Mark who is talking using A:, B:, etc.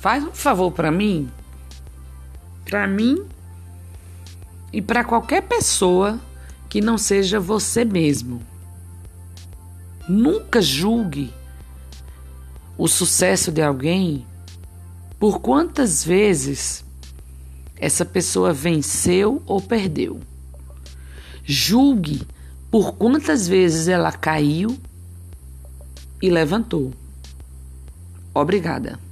A: Faz um favor para mim, para mim e para qualquer pessoa que não seja você mesmo. Nunca julgue o sucesso de alguém por quantas vezes essa pessoa venceu ou perdeu. Julgue por quantas vezes ela caiu e levantou. Obrigada.